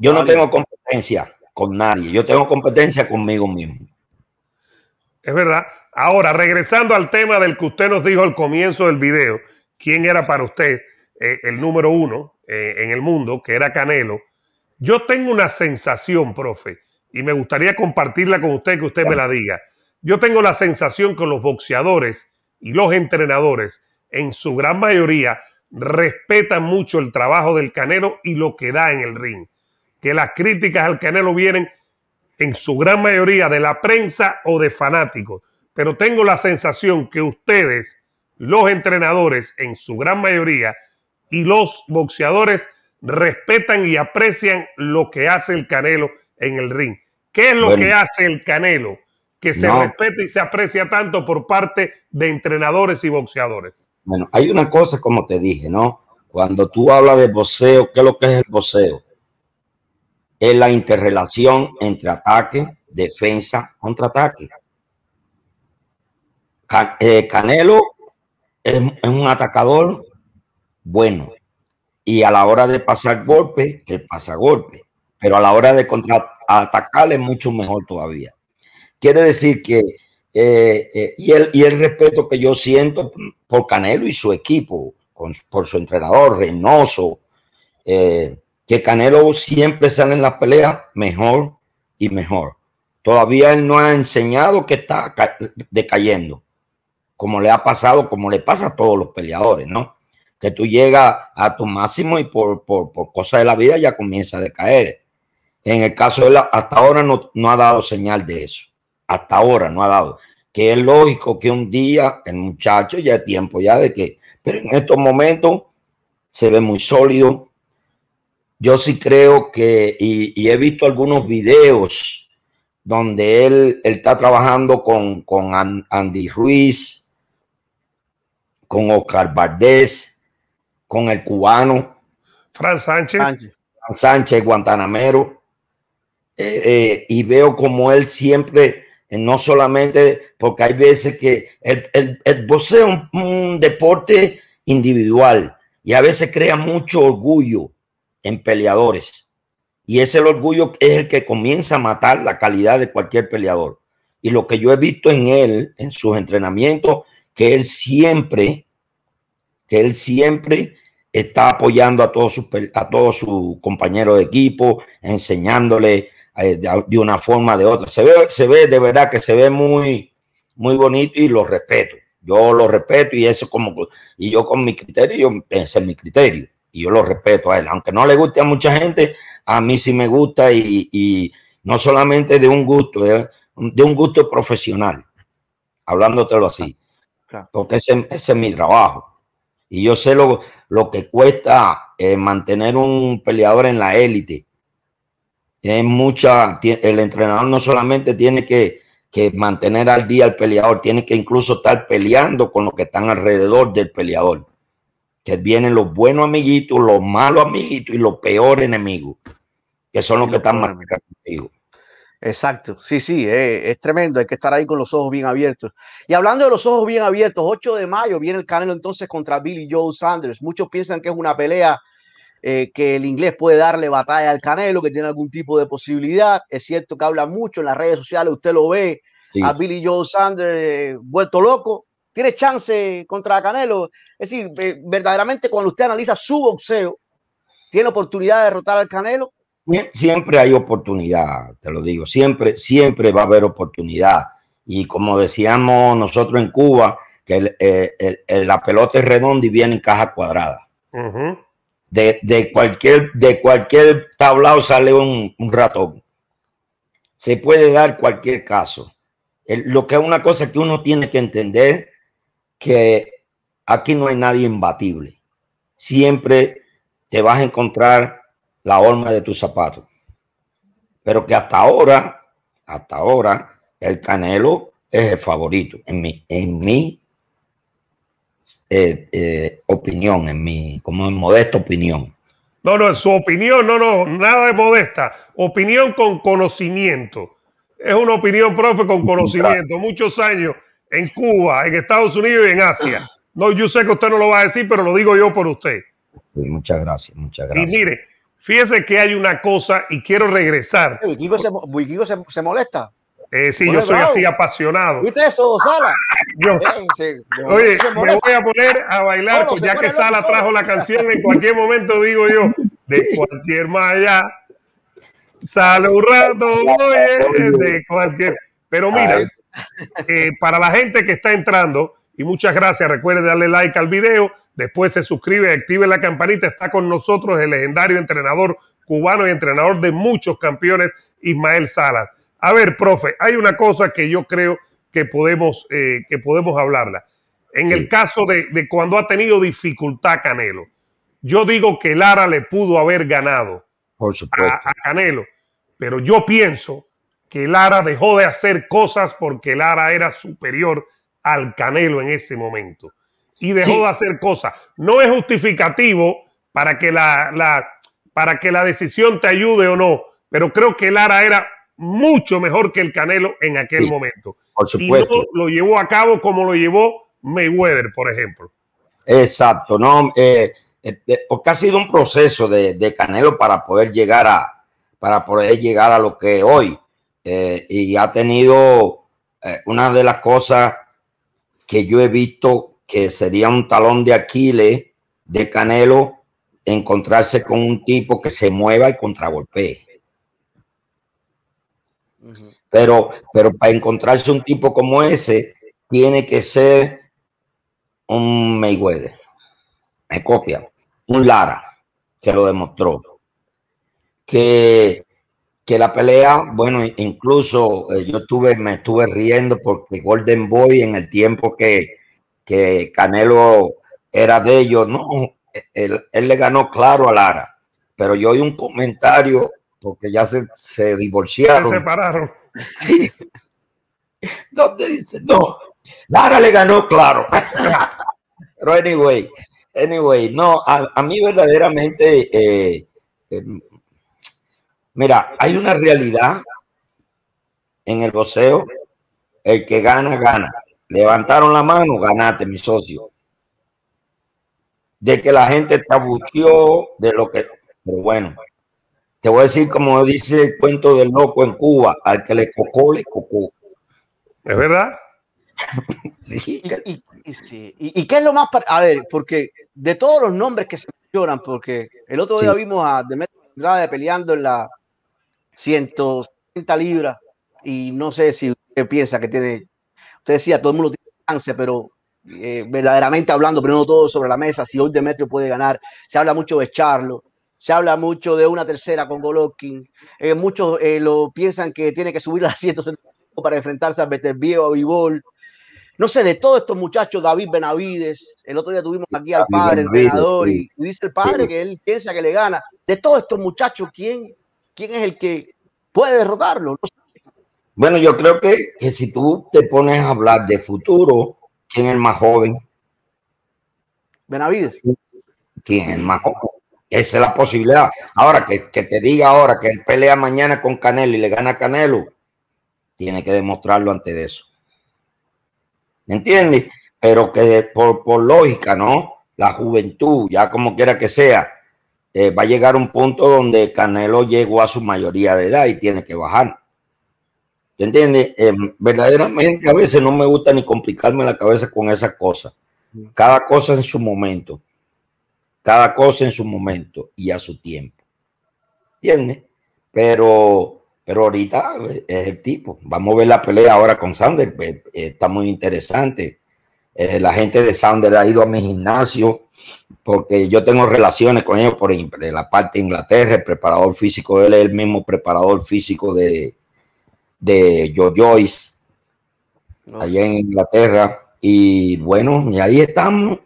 Yo no tengo competencia con nadie, yo tengo competencia conmigo mismo. Es verdad. Ahora, regresando al tema del que usted nos dijo al comienzo del video, ¿quién era para usted eh, el número uno eh, en el mundo, que era Canelo? Yo tengo una sensación, profe, y me gustaría compartirla con usted, que usted me la diga. Yo tengo la sensación que los boxeadores y los entrenadores, en su gran mayoría, respetan mucho el trabajo del Canelo y lo que da en el ring. Que las críticas al Canelo vienen en su gran mayoría de la prensa o de fanáticos. Pero tengo la sensación que ustedes, los entrenadores, en su gran mayoría, y los boxeadores respetan y aprecian lo que hace el Canelo en el ring. ¿Qué es lo que hace el Canelo? Que se respeta y se aprecia tanto por parte de entrenadores y boxeadores. Bueno, hay una cosa, como te dije, ¿no? Cuando tú hablas de boxeo, ¿qué es lo que es el boxeo? Es la interrelación entre ataque, defensa, contraataque. Eh, Canelo es, un atacador bueno y a la hora de pasar golpe, él pasa golpe, pero a la hora de contraatacarle es mucho mejor todavía. Quiere decir que eh, eh, y, el, y el respeto que yo siento por Canelo y su equipo, por su entrenador Reynoso, eh, que Canelo siempre sale en las peleas mejor y mejor. Todavía él no ha enseñado que está decayendo, como le ha pasado, como le pasa a todos los peleadores, ¿no? Que tú llegas a tu máximo y por, por, cosas de la vida ya comienza a decaer. En el caso de él, hasta ahora no, no ha dado señal de eso hasta ahora no ha dado. Que es lógico que un día el muchacho ya es tiempo ya de que, pero en estos momentos se ve muy sólido. Yo sí creo que, y, he visto algunos videos donde él, está trabajando con, con Andy Ruiz, con Oscar Valdés, con el cubano. Fran Sánchez. Fran Sánchez, Guantanamero. Eh, eh, y veo como él siempre no solamente porque hay veces que el, el, el boxeo es un, deporte individual y a veces crea mucho orgullo en peleadores. Y ese el orgullo es el que comienza a matar la calidad de cualquier peleador. Y lo que yo he visto en él, en sus entrenamientos, que él siempre, que él siempre está apoyando a todos sus, a todos sus compañeros de equipo, enseñándole eh, de, una forma de otra. Se ve, se ve de verdad que se ve muy, muy bonito y lo respeto. Yo lo respeto y eso como, y yo con mi criterio, yo pensé en mi criterio y yo lo respeto a él. Aunque no le guste a mucha gente, a mí sí me gusta y, no solamente de un gusto, de, un gusto profesional, hablándotelo así. Porque ese, es mi trabajo. Y yo sé lo, lo que cuesta eh, mantener un peleador en la élite es mucha, el entrenador no solamente tiene que, mantener al día al peleador, tiene que incluso estar peleando con los que están alrededor del peleador. Que vienen los buenos amiguitos, los malos amiguitos y los peores enemigos, que son los que están más contigo. Exacto, sí, sí, es, es, tremendo, hay que estar ahí con los ojos bien abiertos. Y hablando de los ojos bien abiertos, 8 de mayo viene el Canelo entonces contra Billy Joe Sanders. Muchos piensan que es una pelea eh, que el inglés puede darle batalla al Canelo, que tiene algún tipo de posibilidad. Es cierto que habla mucho en las redes sociales, usted lo ve, a Billy Joe Sanders eh, vuelto loco. Tiene chance contra Canelo. Es decir, verdaderamente cuando usted analiza su boxeo, ¿tiene oportunidad de derrotar al Canelo? Siempre hay oportunidad, te lo digo, siempre, siempre va a haber oportunidad. Y como decíamos nosotros en Cuba, que eh, la pelota es redonda y viene en caja cuadrada de, cualquier, de cualquier tablao sale un, ratón. Se puede dar cualquier caso. lo que es una cosa que uno tiene que entender, que aquí no hay nadie imbatible. Siempre te vas a encontrar la horma de tu zapato. Pero que hasta ahora, hasta ahora, el Canelo es el favorito en mi, en mi eh, eh, opinión, en mi, como en modesta opinión. No, no, en su opinión, no, no, nada de modesta. Opinión con conocimiento. Es una opinión, profe, con conocimiento. Muchos años en Cuba, en Estados Unidos y en Asia. No, yo sé que usted no lo va a decir, pero lo digo yo por usted. muchas gracias, muchas gracias. Y mire, Fíjese que hay una cosa y quiero regresar. Wikigo se, Wikigo se, se molesta. Eh, sí, yo soy bravo. así apasionado. ¿Viste eso, Sala? Yo- Eh, se- Oye, se me voy a poner a bailar, No, pues ya que Sala solo. trajo la canción, en cualquier momento digo yo, de cualquier malla, sale un rato, oye, de cualquier. Pero mira, eh, para la gente que está entrando, y muchas gracias, recuerde darle like al video, después se suscribe, active la campanita, está con nosotros el legendario entrenador cubano y entrenador de muchos campeones, Ismael Salas. A ver, profe, hay una cosa que yo creo que podemos, eh, que podemos hablarla. En Sí. el caso de, de cuando ha tenido dificultad Canelo, yo digo que Lara le pudo haber ganado Por supuesto. a, a Canelo, pero yo pienso que Lara dejó de hacer cosas porque Lara era superior al Canelo en ese momento y dejó Sí. de hacer cosas. No es justificativo para que la, la- para que la decisión te ayude o no, pero creo que Lara era mucho mejor que el Canelo en aquel Sí. momento Por y supuesto. no lo llevó a cabo como lo llevó Mayweather, por ejemplo. Exacto, no, eh, eh, eh, porque ha sido un proceso de, de Canelo para poder llegar a, para poder llegar a lo que hoy, eh, y ha tenido eh, una de las cosas que yo he visto que sería un talón de Aquiles de Canelo, encontrarse con un tipo que se mueva y contragolpee. Pero, pero para encontrarse un tipo como ese, tiene que ser un Mayweather. Me copia. Un Lara, que lo demostró. Que, que la pelea, bueno, incluso eh, yo estuve, me estuve riendo porque Golden Boy en el tiempo que, que Canelo era de ellos, no, él, él le ganó claro a Lara. Pero yo oí un comentario, porque ya se, se Se divorciaron. separaron. Sí. ¿Dónde dice? No. Lara le ganó, claro. Pero anyway, anyway, no, a, a mí verdaderamente, eh, eh, mira, hay una realidad en el boxeo. El que gana, gana. Levantaron la mano, ganaste, mi socio. De que la gente tabucheó de lo que, pero bueno, te voy a decir como dice el cuento del loco en Cuba, al que le cocó, le cocó. ¿Es verdad? Sí, Y, y- y sí. ¿Y- y qué es lo más? A ver, porque de todos los nombres que se mencionan, porque el otro día Sí. vimos a Demetrio Andrade peleando en la 160 libras y no sé si usted piensa que tiene, usted decía, todo el mundo tiene chance, pero eh, verdaderamente hablando, poniendo todo sobre la mesa, si hoy Demetrio puede ganar, se habla mucho de Charlo, se habla mucho de una tercera con Golovkin, eh, muchos eh, lo piensan que tiene que subir a la 160 para enfrentarse a Beterbiev o a Vivol. No sé, de todos estos muchachos, David Benavides, el otro día tuvimos aquí al padre, Benavides, entrenador, sí. y, y dice el padre Sí. que él piensa que le gana. De todos estos muchachos, ¿quién, quién es el que puede derrotarlo? Bueno, yo creo que, que si tú te pones a hablar de futuro, ¿quién es el más joven? Benavides. ¿Quién es el más joven? Esa es la posibilidad. Ahora, que, que te diga ahora que él pelea mañana con Canelo y le gana a Canelo, tiene que demostrarlo antes de eso. ¿Me entiendes? Pero que por, por lógica, ¿no? La juventud, ya como quiera que sea, eh, va a llegar un punto donde Canelo llegó a su mayoría de edad y tiene que bajar. ¿Te entiendes? Eh, verdaderamente a veces no me gusta ni complicarme la cabeza con esas cosas. Cada cosa en su momento. Cada cosa en su momento y a su tiempo. ¿Entiendes? Pero, pero ahorita eh, es el tipo. Vamos a ver la pelea ahora con Sander. eh, Está muy interesante. Eh, la gente de Sander ha ido a mi gimnasio porque yo tengo relaciones con ellos por ejemplo, de la parte de Inglaterra. El preparador físico, él es el mismo preparador físico de, de Joe Joyce allá en Inglaterra. Y bueno, y ahí estamos.